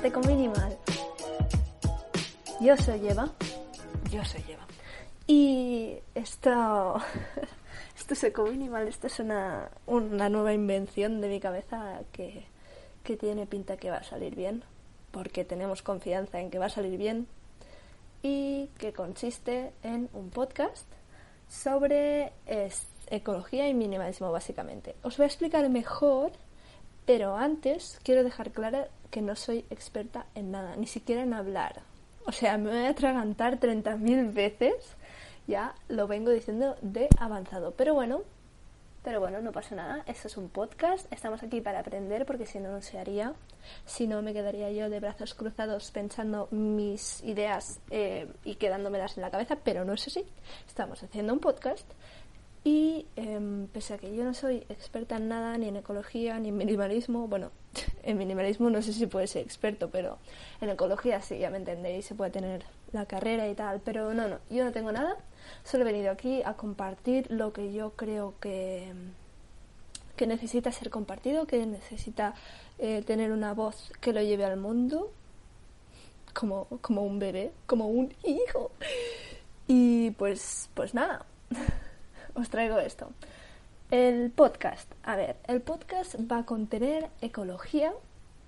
podcast Eco Minimal. Yo soy Eva. Yo soy Eva. Y esto, esto es Eco Minimal, esto es una, una nueva invención de mi cabeza que, que tiene pinta que va a salir bien, porque tenemos confianza en que va a salir bien, y que consiste en un podcast sobre ecología y minimalismo básicamente. Os voy a explicar mejor, pero antes quiero dejar claro que no soy experta en nada, ni siquiera en hablar. O sea, me voy a atragantar 30.000 veces, ya lo vengo diciendo de avanzado. Pero bueno, pero bueno, no pasa nada, esto es un podcast, estamos aquí para aprender porque si no, no se haría. Si no, me quedaría yo de brazos cruzados pensando mis ideas eh, y quedándomelas en la cabeza, pero no es así. Estamos haciendo un podcast y em, pese a que yo no soy experta en nada, ni en ecología, ni en minimalismo, bueno, en minimalismo no sé si puede ser experto, pero en ecología sí, ya me entendéis, se puede tener la carrera y tal, pero no, no, yo no tengo nada, solo he venido aquí a compartir lo que yo creo que, que necesita ser compartido, que necesita eh, tener una voz que lo lleve al mundo, como, como un bebé, como un hijo. Y pues, pues nada. os traigo esto. El podcast. A ver, el podcast va a contener ecología,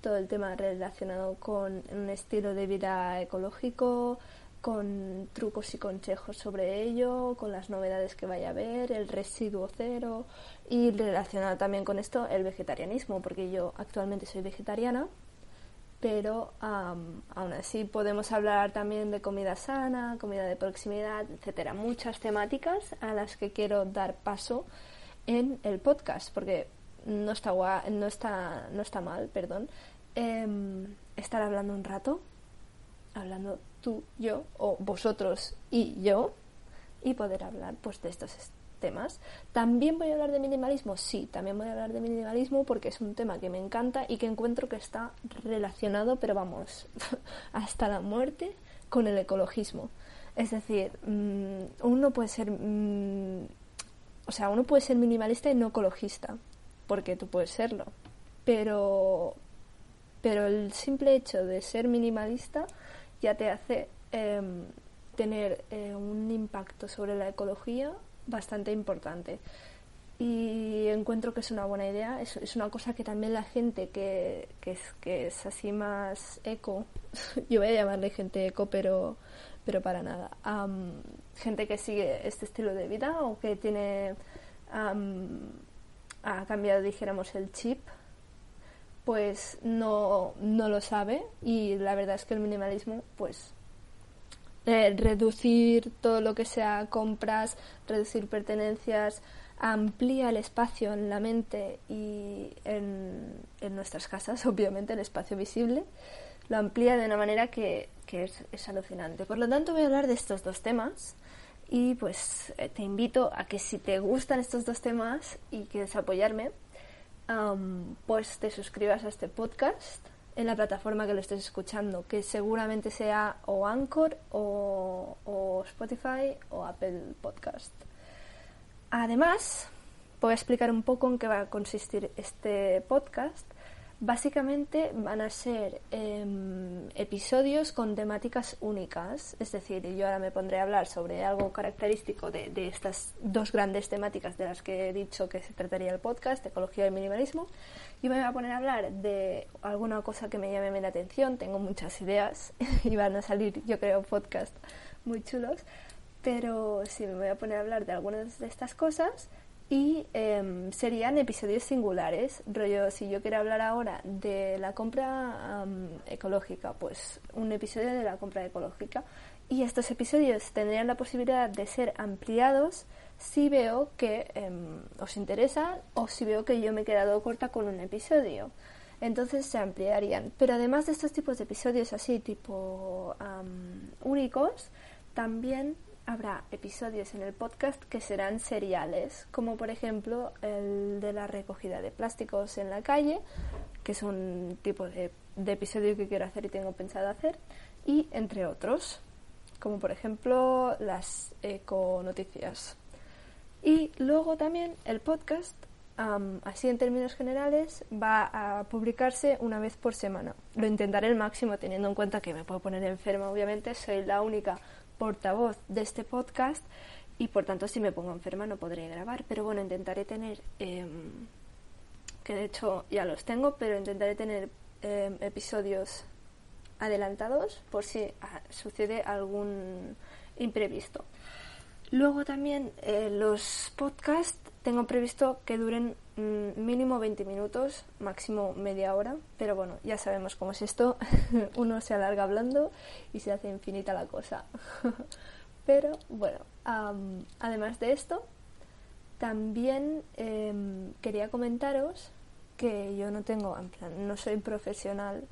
todo el tema relacionado con un estilo de vida ecológico, con trucos y consejos sobre ello, con las novedades que vaya a haber, el residuo cero y relacionado también con esto el vegetarianismo, porque yo actualmente soy vegetariana pero aún así podemos hablar también de comida sana, comida de proximidad, etcétera, muchas temáticas a las que quiero dar paso en el podcast, porque no está no está no está mal, perdón, em, estar hablando un rato, hablando tú, yo o vosotros y yo y poder hablar pues de estos temas. ¿También voy a hablar de minimalismo? Sí, también voy a hablar de minimalismo porque es un tema que me encanta y que encuentro que está relacionado, pero vamos, hasta la muerte con el ecologismo. Es decir, mm, uno puede ser, mm, o sea, uno puede ser minimalista y no ecologista, porque tú puedes serlo, pero, pero el simple hecho de ser minimalista ya te hace em, tener eh, un impacto sobre la ecología bastante importante. Y encuentro que es una buena idea, es, una cosa que también la gente que, que, es, que es así más eco, yo voy a llamarle gente eco, pero, pero para nada, gente que sigue este estilo de vida o que tiene, ha cambiado, dijéramos, el chip, pues no, no lo sabe. Y la verdad es que el minimalismo, pues eh, reducir todo lo que sea compras, reducir pertenencias, amplía el espacio en la mente y en, nuestras casas, obviamente el espacio visible, lo amplía de una manera que, es, alucinante. Por lo tanto voy a hablar de estos dos temas y pues eh, te invito a que si te gustan estos dos temas y quieres apoyarme, pues te suscribas a este podcast en la plataforma que lo estés escuchando, que seguramente sea o Anchor o, o Spotify o Apple Podcast. Además, voy a explicar un poco en qué va a consistir este podcast Básicamente van a ser em, episodios con temáticas únicas, es decir, yo ahora me pondré a hablar sobre algo característico de, de, estas dos grandes temáticas de las que he dicho que se trataría el podcast, ecología y minimalismo, y me voy a poner a hablar de alguna cosa que me llame la atención, tengo muchas ideas y van a salir, yo creo, podcast muy chulos, pero sí me voy a poner a hablar de algunas de estas cosas y em, serían episodios singulares. Rollo, si yo quiero hablar ahora de la compra ecológica, pues un episodio de la compra ecológica. Y estos episodios tendrían la posibilidad de ser ampliados si veo que em, os interesa o si veo que yo me he quedado corta con un episodio. Entonces se ampliarían. Pero además de estos tipos de episodios así, tipo únicos, también habrá episodios en el podcast que serán seriales, como por ejemplo el de la recogida de plásticos en la calle, que es un tipo de, episodio que quiero hacer y tengo pensado hacer, y entre otros, como por ejemplo las econoticias. Y luego también el podcast así en términos generales, va a publicarse una vez por semana. Lo intentaré el máximo teniendo en cuenta que me puedo poner enferma, obviamente, soy la única portavoz de este podcast y por tanto si me pongo enferma no podré grabar, pero bueno, intentaré tener, em, que de hecho ya los tengo, pero intentaré tener em, episodios adelantados por si ah, sucede algún imprevisto. Luego también eh, los podcasts tengo previsto que duren mm, mínimo 20 minutos, máximo media hora, pero bueno, ya sabemos cómo es esto, uno se alarga hablando y se hace infinita la cosa. pero bueno, además de esto, también em, quería comentaros que yo no tengo, en plan, no soy profesional,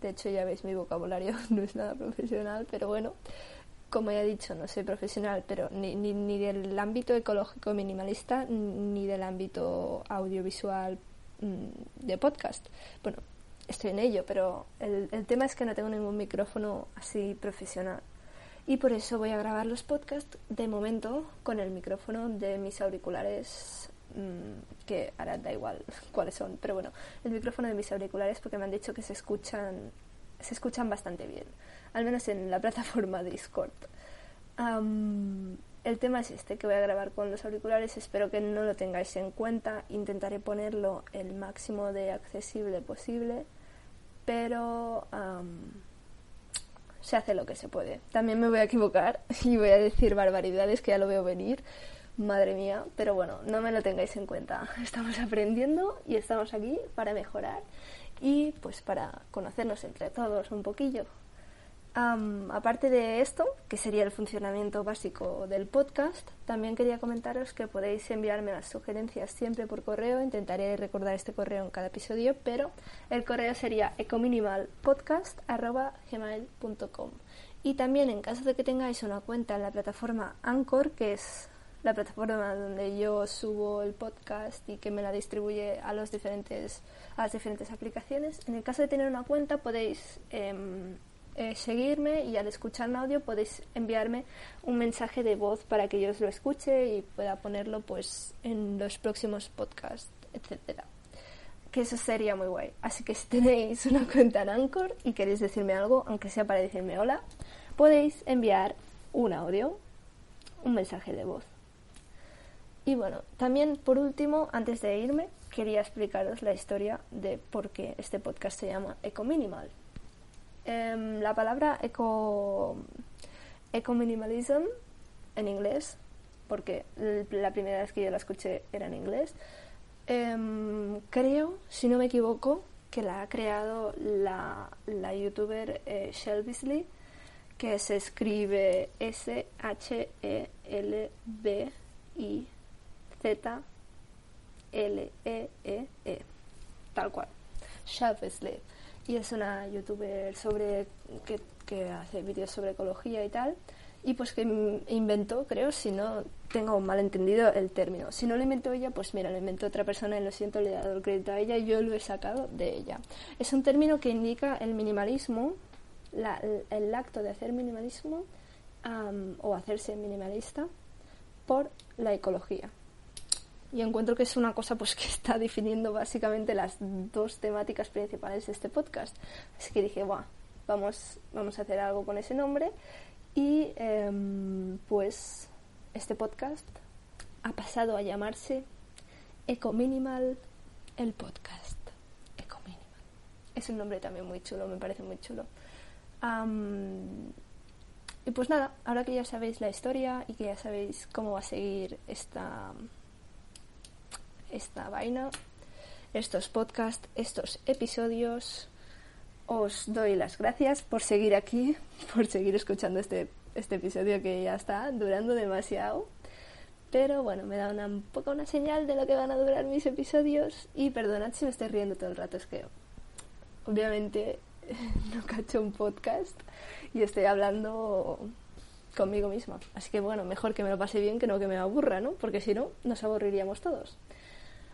de hecho ya veis mi vocabulario no es nada profesional, pero bueno, como ya he dicho, no soy profesional, pero ni, ni, del ámbito ecológico minimalista ni del ámbito audiovisual mm, de podcast. Bueno, estoy en ello, pero el, el, tema es que no tengo ningún micrófono así profesional. Y por eso voy a grabar los podcasts de momento con el micrófono de mis auriculares, mm, que ahora da igual cuáles son, pero bueno, el micrófono de mis auriculares porque me han dicho que se escuchan, se escuchan bastante bien al menos en la plataforma Discord. el tema es este, que voy a grabar con los auriculares, espero que no lo tengáis en cuenta, intentaré ponerlo el máximo de accesible posible, pero se hace lo que se puede. También me voy a equivocar y voy a decir barbaridades que ya lo veo venir, madre mía, pero bueno, no me lo tengáis en cuenta. Estamos aprendiendo y estamos aquí para mejorar y pues para conocernos entre todos un poquillo aparte de esto, que sería el funcionamiento básico del podcast, también quería comentaros que podéis enviarme las sugerencias siempre por correo. Intentaré recordar este correo en cada episodio, pero el correo sería ecominimalpodcast.gmail.com Y también en caso de que tengáis una cuenta en la plataforma Anchor, que es la plataforma donde yo subo el podcast y que me la distribuye a los diferentes a las diferentes aplicaciones. En el caso de tener una cuenta podéis em, eh, seguirme y al escuchar un audio podéis enviarme un mensaje de voz para que yo os lo escuche y pueda ponerlo pues en los próximos podcasts, etcétera. Que eso sería muy guay. Así que si tenéis una cuenta en Anchor y queréis decirme algo, aunque sea para decirme hola, podéis enviar un audio, un mensaje de voz. Y bueno, también por último, antes de irme, quería explicaros la historia de por qué este podcast se llama Eco Minimal. Em, la palabra eco, eco minimalism en inglés, porque la primera vez que yo la escuché era en inglés, em, creo, si no me equivoco, que la ha creado la, la youtuber eh, que se escribe S-H-E-L-B-I-Z-L-E-E-E, -E, tal cual. Shelby y es una youtuber sobre que, hace vídeos sobre ecología y tal y pues que inventó, creo, si no tengo mal entendido el término. Si no lo inventó ella, pues mira, lo inventó otra persona y lo siento, le he dado el crédito a ella y yo lo he sacado de ella. Es un término que indica el minimalismo, la, el, acto de hacer minimalismo o hacerse minimalista por la ecología y encuentro que es una cosa pues que está definiendo básicamente las dos temáticas principales de este podcast. Así que dije, vamos, vamos a hacer algo con ese nombre y em, pues este podcast ha pasado a llamarse Eco Minimal el podcast. Eco Minimal. Es un nombre también muy chulo, me parece muy chulo. y pues nada, ahora que ya sabéis la historia y que ya sabéis cómo va a seguir esta esta vaina, estos podcasts, estos episodios. Os doy las gracias por seguir aquí, por seguir escuchando este, este episodio que ya está durando demasiado. Pero bueno, me da una, un poco una señal de lo que van a durar mis episodios. Y perdonad si me estoy riendo todo el rato, es que obviamente no cacho un podcast y estoy hablando conmigo misma. Así que bueno, mejor que me lo pase bien que no que me aburra, ¿no? Porque si no, nos aburriríamos todos.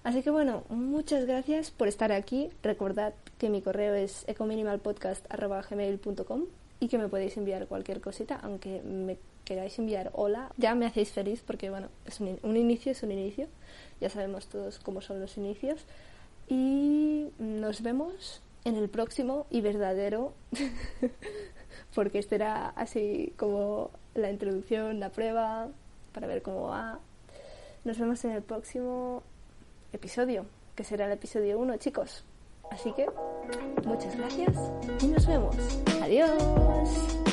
Así que bueno, muchas gracias por estar aquí. Recordad que mi correo es ecominimalpodcast.gmail.com y que me podéis enviar cualquier cosita, aunque me queráis enviar hola, ya me hacéis feliz porque, bueno, es un, un inicio es un inicio. Ya sabemos todos cómo son los inicios. Y nos vemos en el próximo y verdadero, porque este era así como la introducción, la prueba, para ver cómo va. Nos vemos en el próximo episodio, que será el episodio 1, chicos. Así que muchas gracias y nos vemos. Adiós.